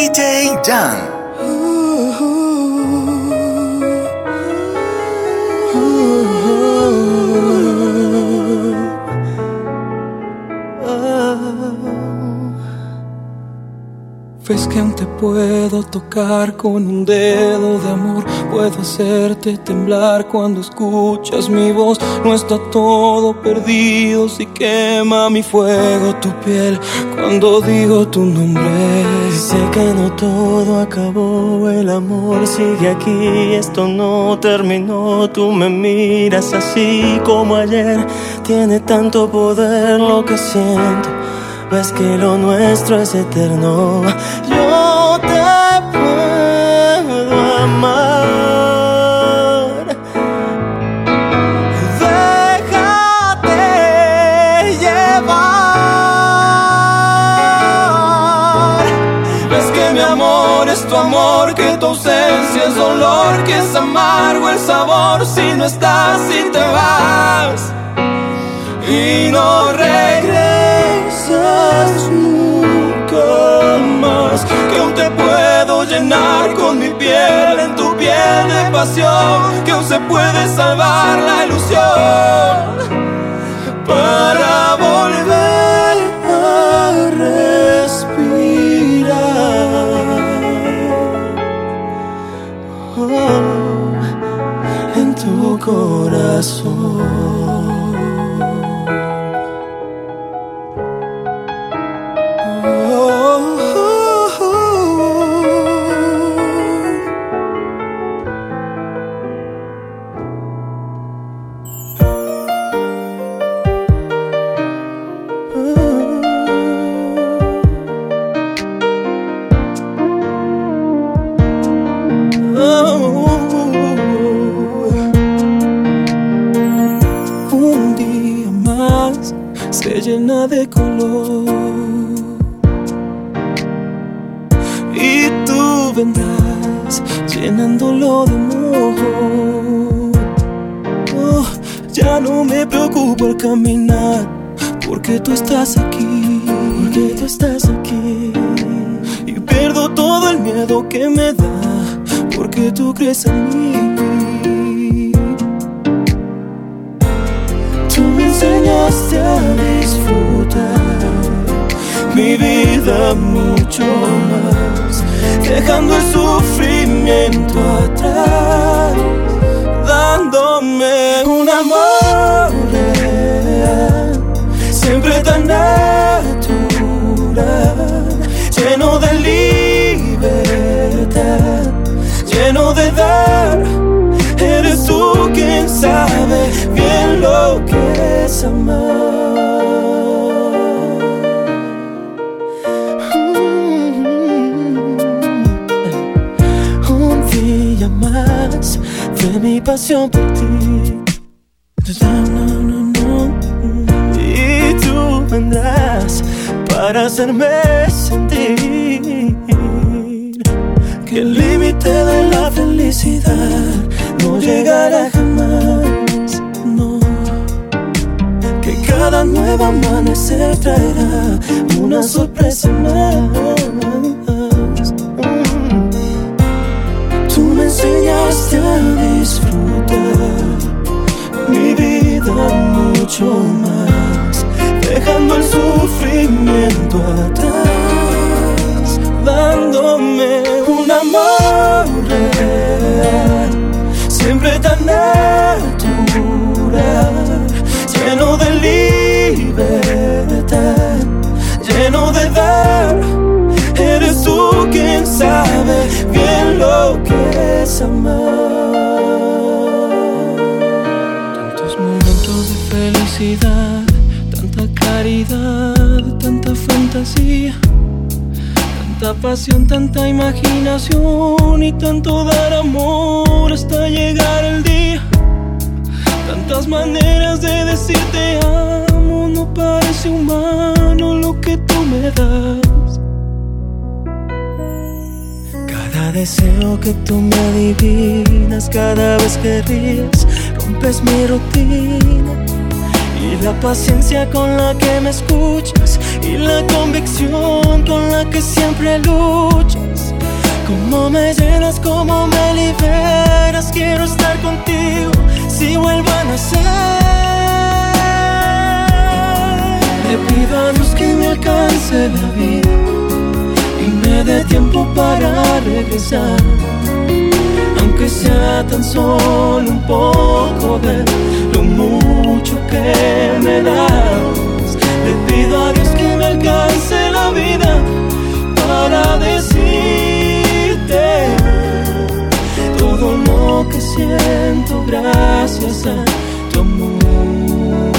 DJ Dan. Que aún te puedo tocar con un dedo de amor. Puedo hacerte temblar cuando escuchas mi voz. No está todo perdido si quema mi fuego tu piel cuando digo tu nombre. Sé que no todo acabó, el amor sigue aquí, esto no terminó. Tú me miras así como ayer. Tiene tanto poder lo que siento. Ves que lo nuestro es eterno. Yo te puedo amar. Déjate llevar. Ves que mi amor es tu amor, que tu ausencia es dolor, que es amargo el sabor si no estás y te vas. Y no regresas Que aún te puedo llenar con mi piel en tu piel de pasión. Que aún se puede salvar la ilusión para se llena de color y tú vendrás llenándolo de amor. Oh, ya no me preocupo al caminar porque tú estás aquí, porque tú estás aquí y pierdo todo el miedo que me da porque tú crees en mí. Enseñaste a disfrutar mi vida mucho más, dejando el sufrimiento atrás, dándome un amor pasión por ti. Y tú vendrás para hacerme sentir que el límite de la felicidad no llegará jamás. No, que cada nuevo amanecer traerá una sorpresa más. Mm. Tú me enseñaste a disfrutar mi vida mucho más, dejando el sufrimiento atrás, dándome un amor real, siempre tan natural, lleno de libertad, lleno de dar. Eres tú quien sabe bien lo que es amar. Tanta fantasía, tanta pasión, tanta imaginación y tanto dar amor hasta llegar el día. Tantas maneras de decirte amo, no parece humano lo que tú me das. Cada deseo que tú me adivinas, cada vez que ríes, rompes mi rutina y la paciencia con la que me escuchas y la convicción con la que siempre luchas. Cómo me llenas, cómo me liberas, quiero estar contigo si vuelvo a nacer. Le pido a Dios que me alcance la vida y me dé tiempo para regresar aunque sea tan solo un poco de lo mucho que me das. Le pido a Dios que me alcance la vida para decirte todo lo que siento gracias a tu amor.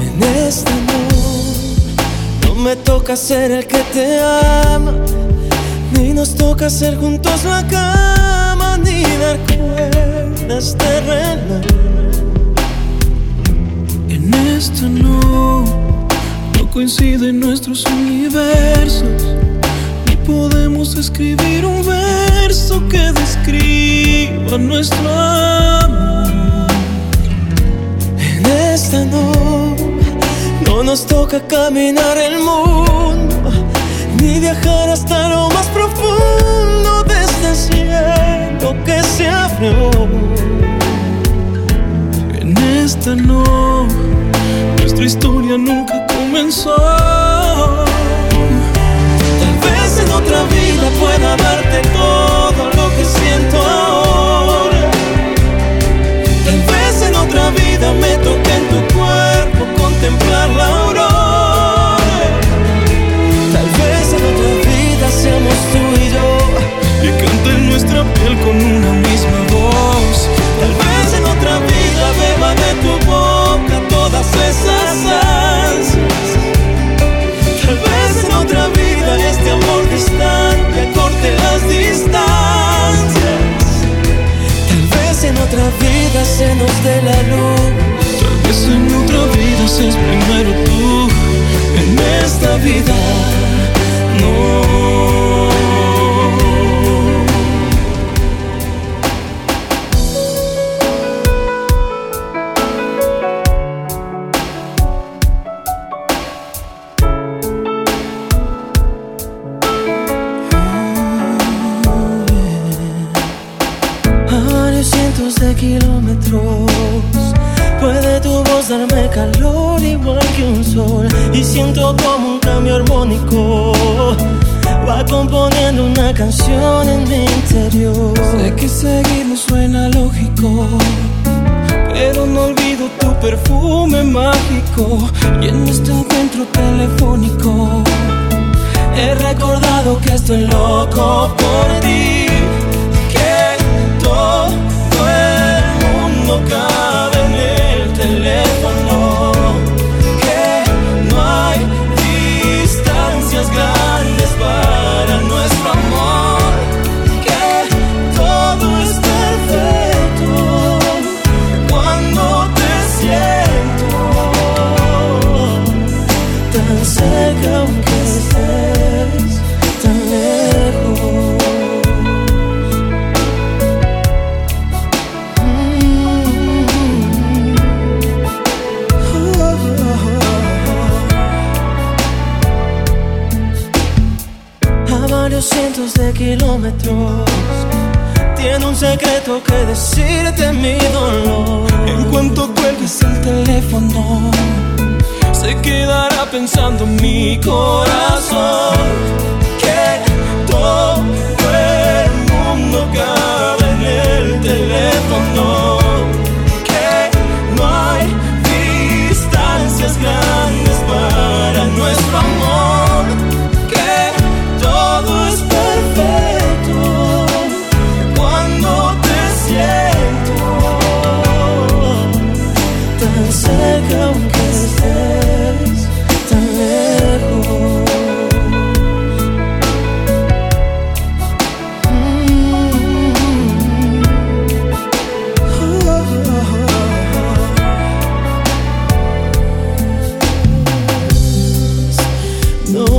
En esta noche no me toca ser el que te ama. Ni nos toca hacer juntos la dar terrenas. En esto no, no coinciden nuestros universos. Ni podemos escribir un verso que describa nuestro amor. En esta no, no nos toca caminar el mundo, ni viajar hasta lo más profundo de este cielo que se abrió. En esta no, nuestra historia nunca comenzó. Tal vez en otra vida pueda darte todo lo que siento ahora. Tal vez en otra vida me Y siento como un cambio armónico Va componiendo una canción en mi interior Sé que seguirlo suena lógico. Pero no olvido tu perfume mágico Y en este encuentro telefónico, He recordado que estoy loco por ti quedará pensando mi corazón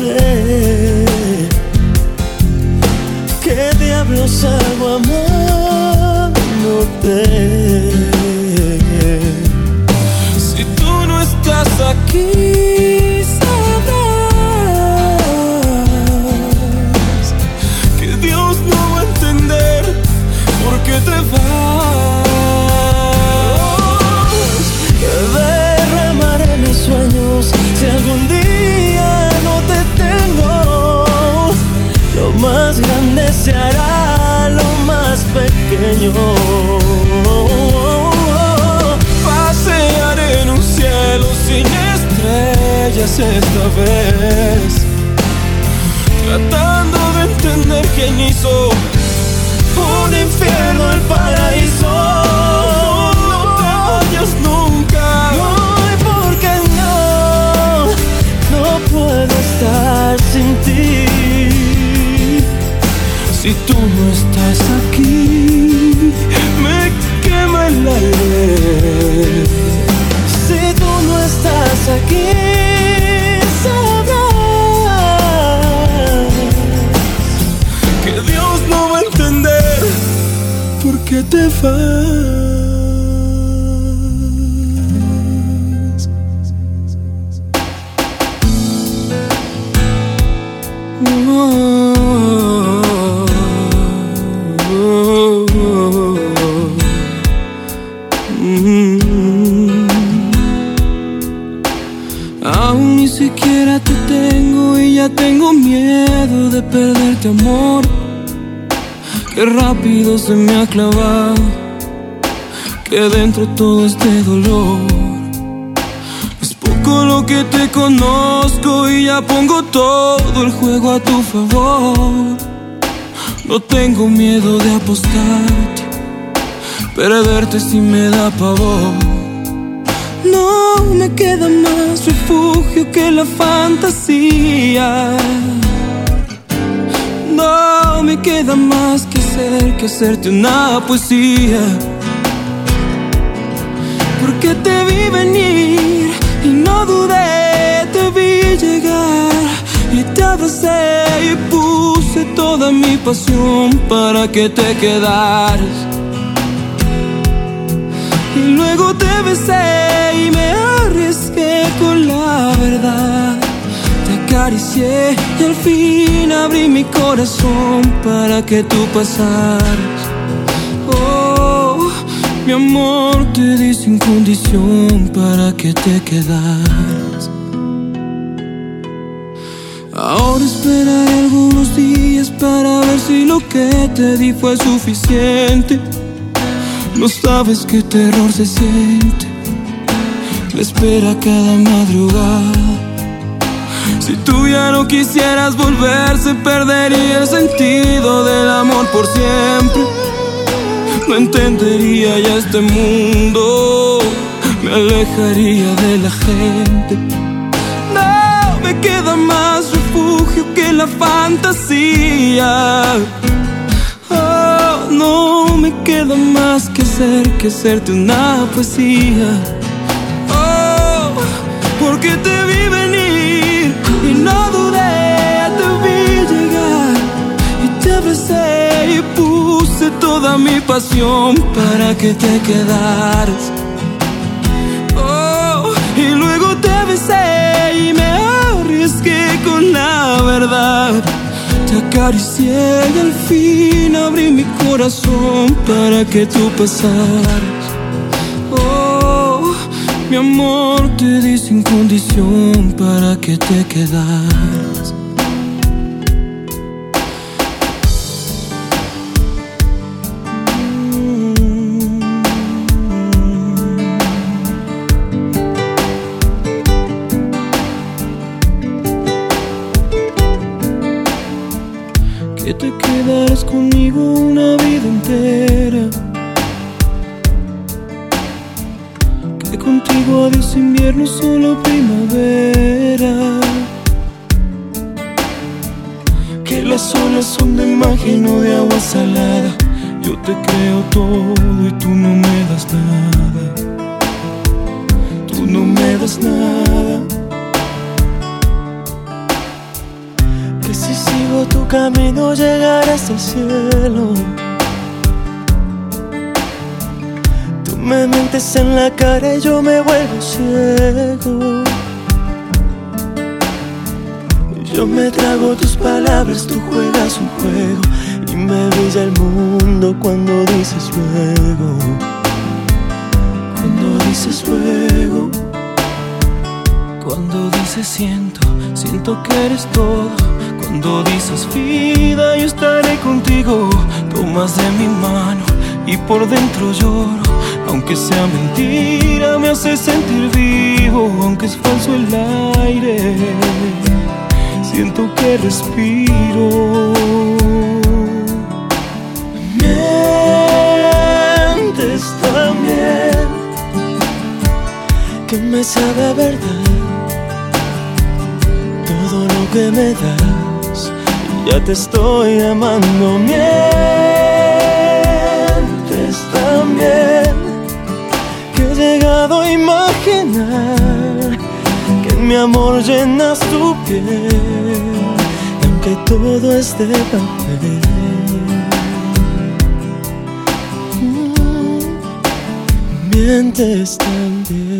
no siquiera te tengo y ya tengo miedo de perderte amor. Qué rápido se me ha clavado, que dentro todo este dolor. Es poco lo que te conozco y ya pongo todo el juego a tu favor. No tengo miedo de apostarte, perderte si me da pavor. No me queda más refugio que la fantasía. No me queda más que hacer que hacerte una poesía. Porque te vi venir y no dudé, te vi llegar y te abracé y puse toda mi pasión para que te quedaras. Luego te besé y me arriesgué con la verdad. Te acaricié y al fin abrí mi corazón para que tú pasaras. Oh, mi amor te di sin condición para que te quedaras. Ahora esperaré algunos días para ver si lo que te di fue suficiente. No sabes qué terror se siente. La espera cada madrugada. Si tú ya no quisieras volver, se perdería el sentido del amor por siempre. No entendería ya este mundo, me alejaría de la gente. No me queda más refugio que la fantasía. Oh, no me queda más que hacer que hacerte una poesía. Oh, porque te vi venir y no dudé, te vi llegar y te abracé y puse toda mi pasión para que te quedaras. Acaricié y al fin abrí mi corazón para que tú pasaras. Oh, mi amor te di sin condición para que te quedaras. Que te quedarás conmigo una vida entera. Que contigo adiós invierno, solo primavera. Que las olas son de magia y no de agua salada. Yo te creo todo y tú no me das nada. Tú no me das nada. Sigo tu camino llegaré hasta el cielo. Tú me mientes en la cara y yo me vuelvo ciego. Yo me trago tus palabras, tú juegas un juego y me brilla el mundo cuando dices luego. Cuando dices luego. Cuando dices siento, siento que eres todo. Cuando dices vida, yo estaré contigo. Tomas de mi mano y por dentro lloro. Aunque sea mentira, me hace sentir vivo. Aunque es falso el aire siento que respiro. Mientes también, que me sabe verdad todo lo que me das. Ya te estoy amando. Mientes también, que he llegado a imaginar mi amor llenas tu piel, aunque todo es de papel. Mm, mientes también.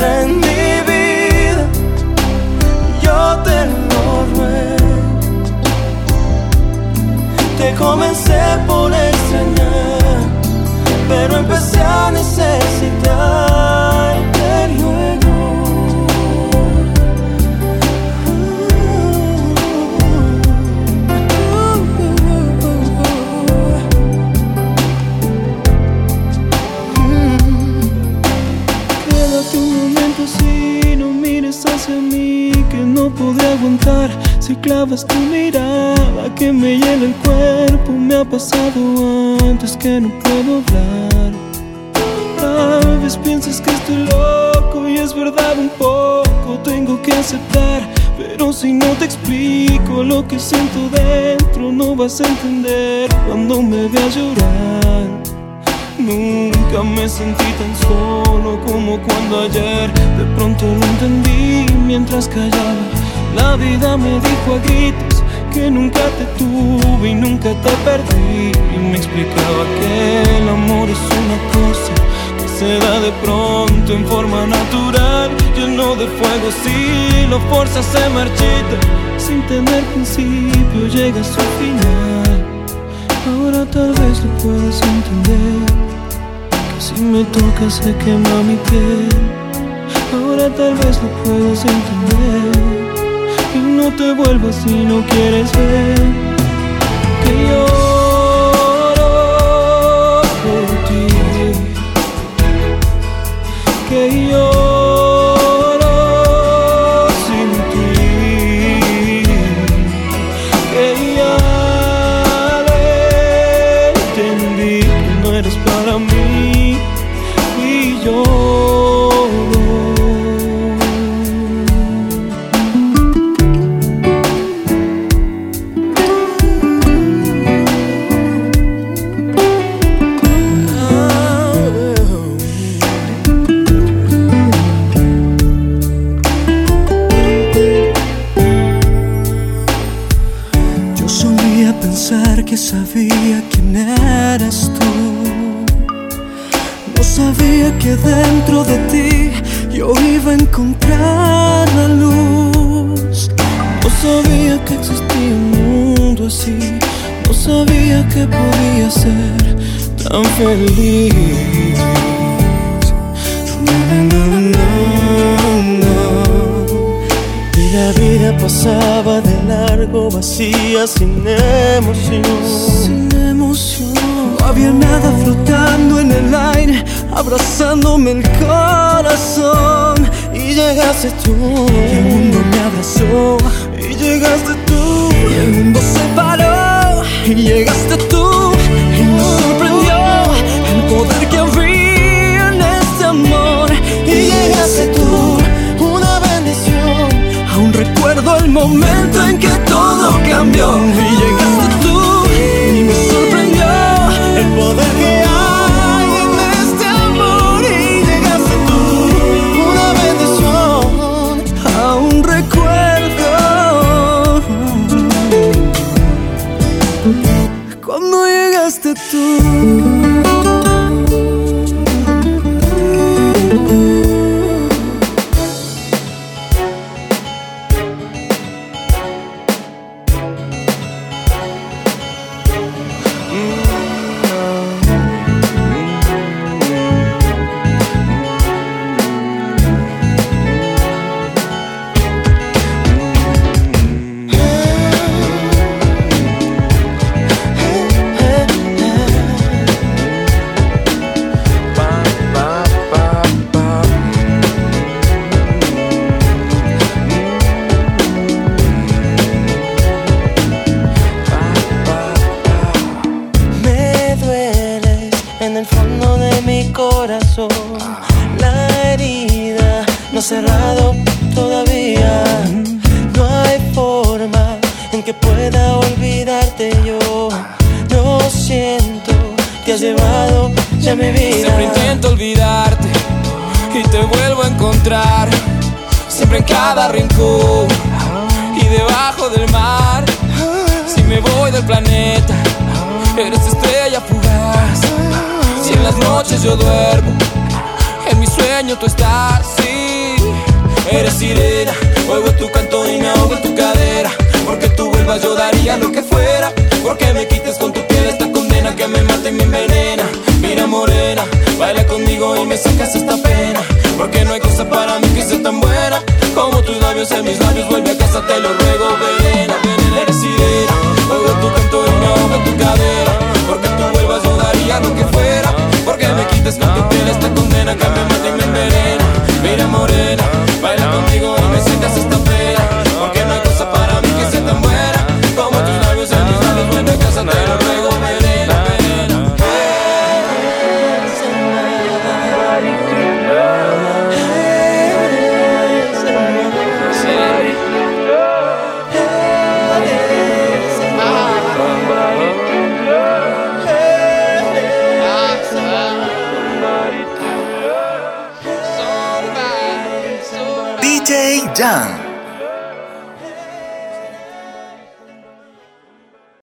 en mi vida, yo te lo ruego. Te comencé por extrañar, no podré aguantar. Si clavas tu mirada que me llena el cuerpo. Me ha pasado antes que no puedo hablar. Tal vez piensas que estoy loco y es verdad un poco Tengo que aceptar, pero si no te explico lo que siento dentro No vas a entender cuando me veas llorar. Nunca me sentí tan solo como cuando ayer. De pronto lo entendí mientras callaba. La vida me dijo a gritos que nunca te tuve y nunca te perdí. Y me explicaba que el amor es una cosa que se da de pronto en forma natural, lleno de fuego. Si lo fuerza se marchita, sin tener principio llega a su final. Ahora tal vez lo puedas entender si me tocas se quema mi piel. Ahora tal vez lo puedes entender. No te vuelvas si no quieres ver sabía quién eras tú. No sabía que dentro de ti yo iba a encontrar la luz. No sabía que existía un mundo así. No sabía que podía ser tan feliz. Y la vida pasaba de largo, vacía, sin emoción. Sin emoción. No había nada flotando en el aire, abrazándome el corazón. Y llegaste tú. Y el mundo me abrazó. Y llegaste tú. Y el mundo se paró. Momento en que todo cambió. Y te has llevado ya mi vida. Siempre intento olvidarte y te vuelvo a encontrar. Siempre en cada rincón y debajo del mar. Si me voy del planeta, eres estrella fugaz. Si en las noches yo duermo, en mi sueño tú estás. Sí, eres sirena, oigo tu canto y me ahogo tu cadera. Porque tú vuelvas yo daría lo que fuera. Porque me quites con tu me mata y me envenena. Mira morena, baila conmigo y me sacas esta pena. Porque no hay cosa para mí que sea tan buena como tus labios en mis labios. Vuelve a casa, te lo ruego, venena. Eres sirena, oigo tu canto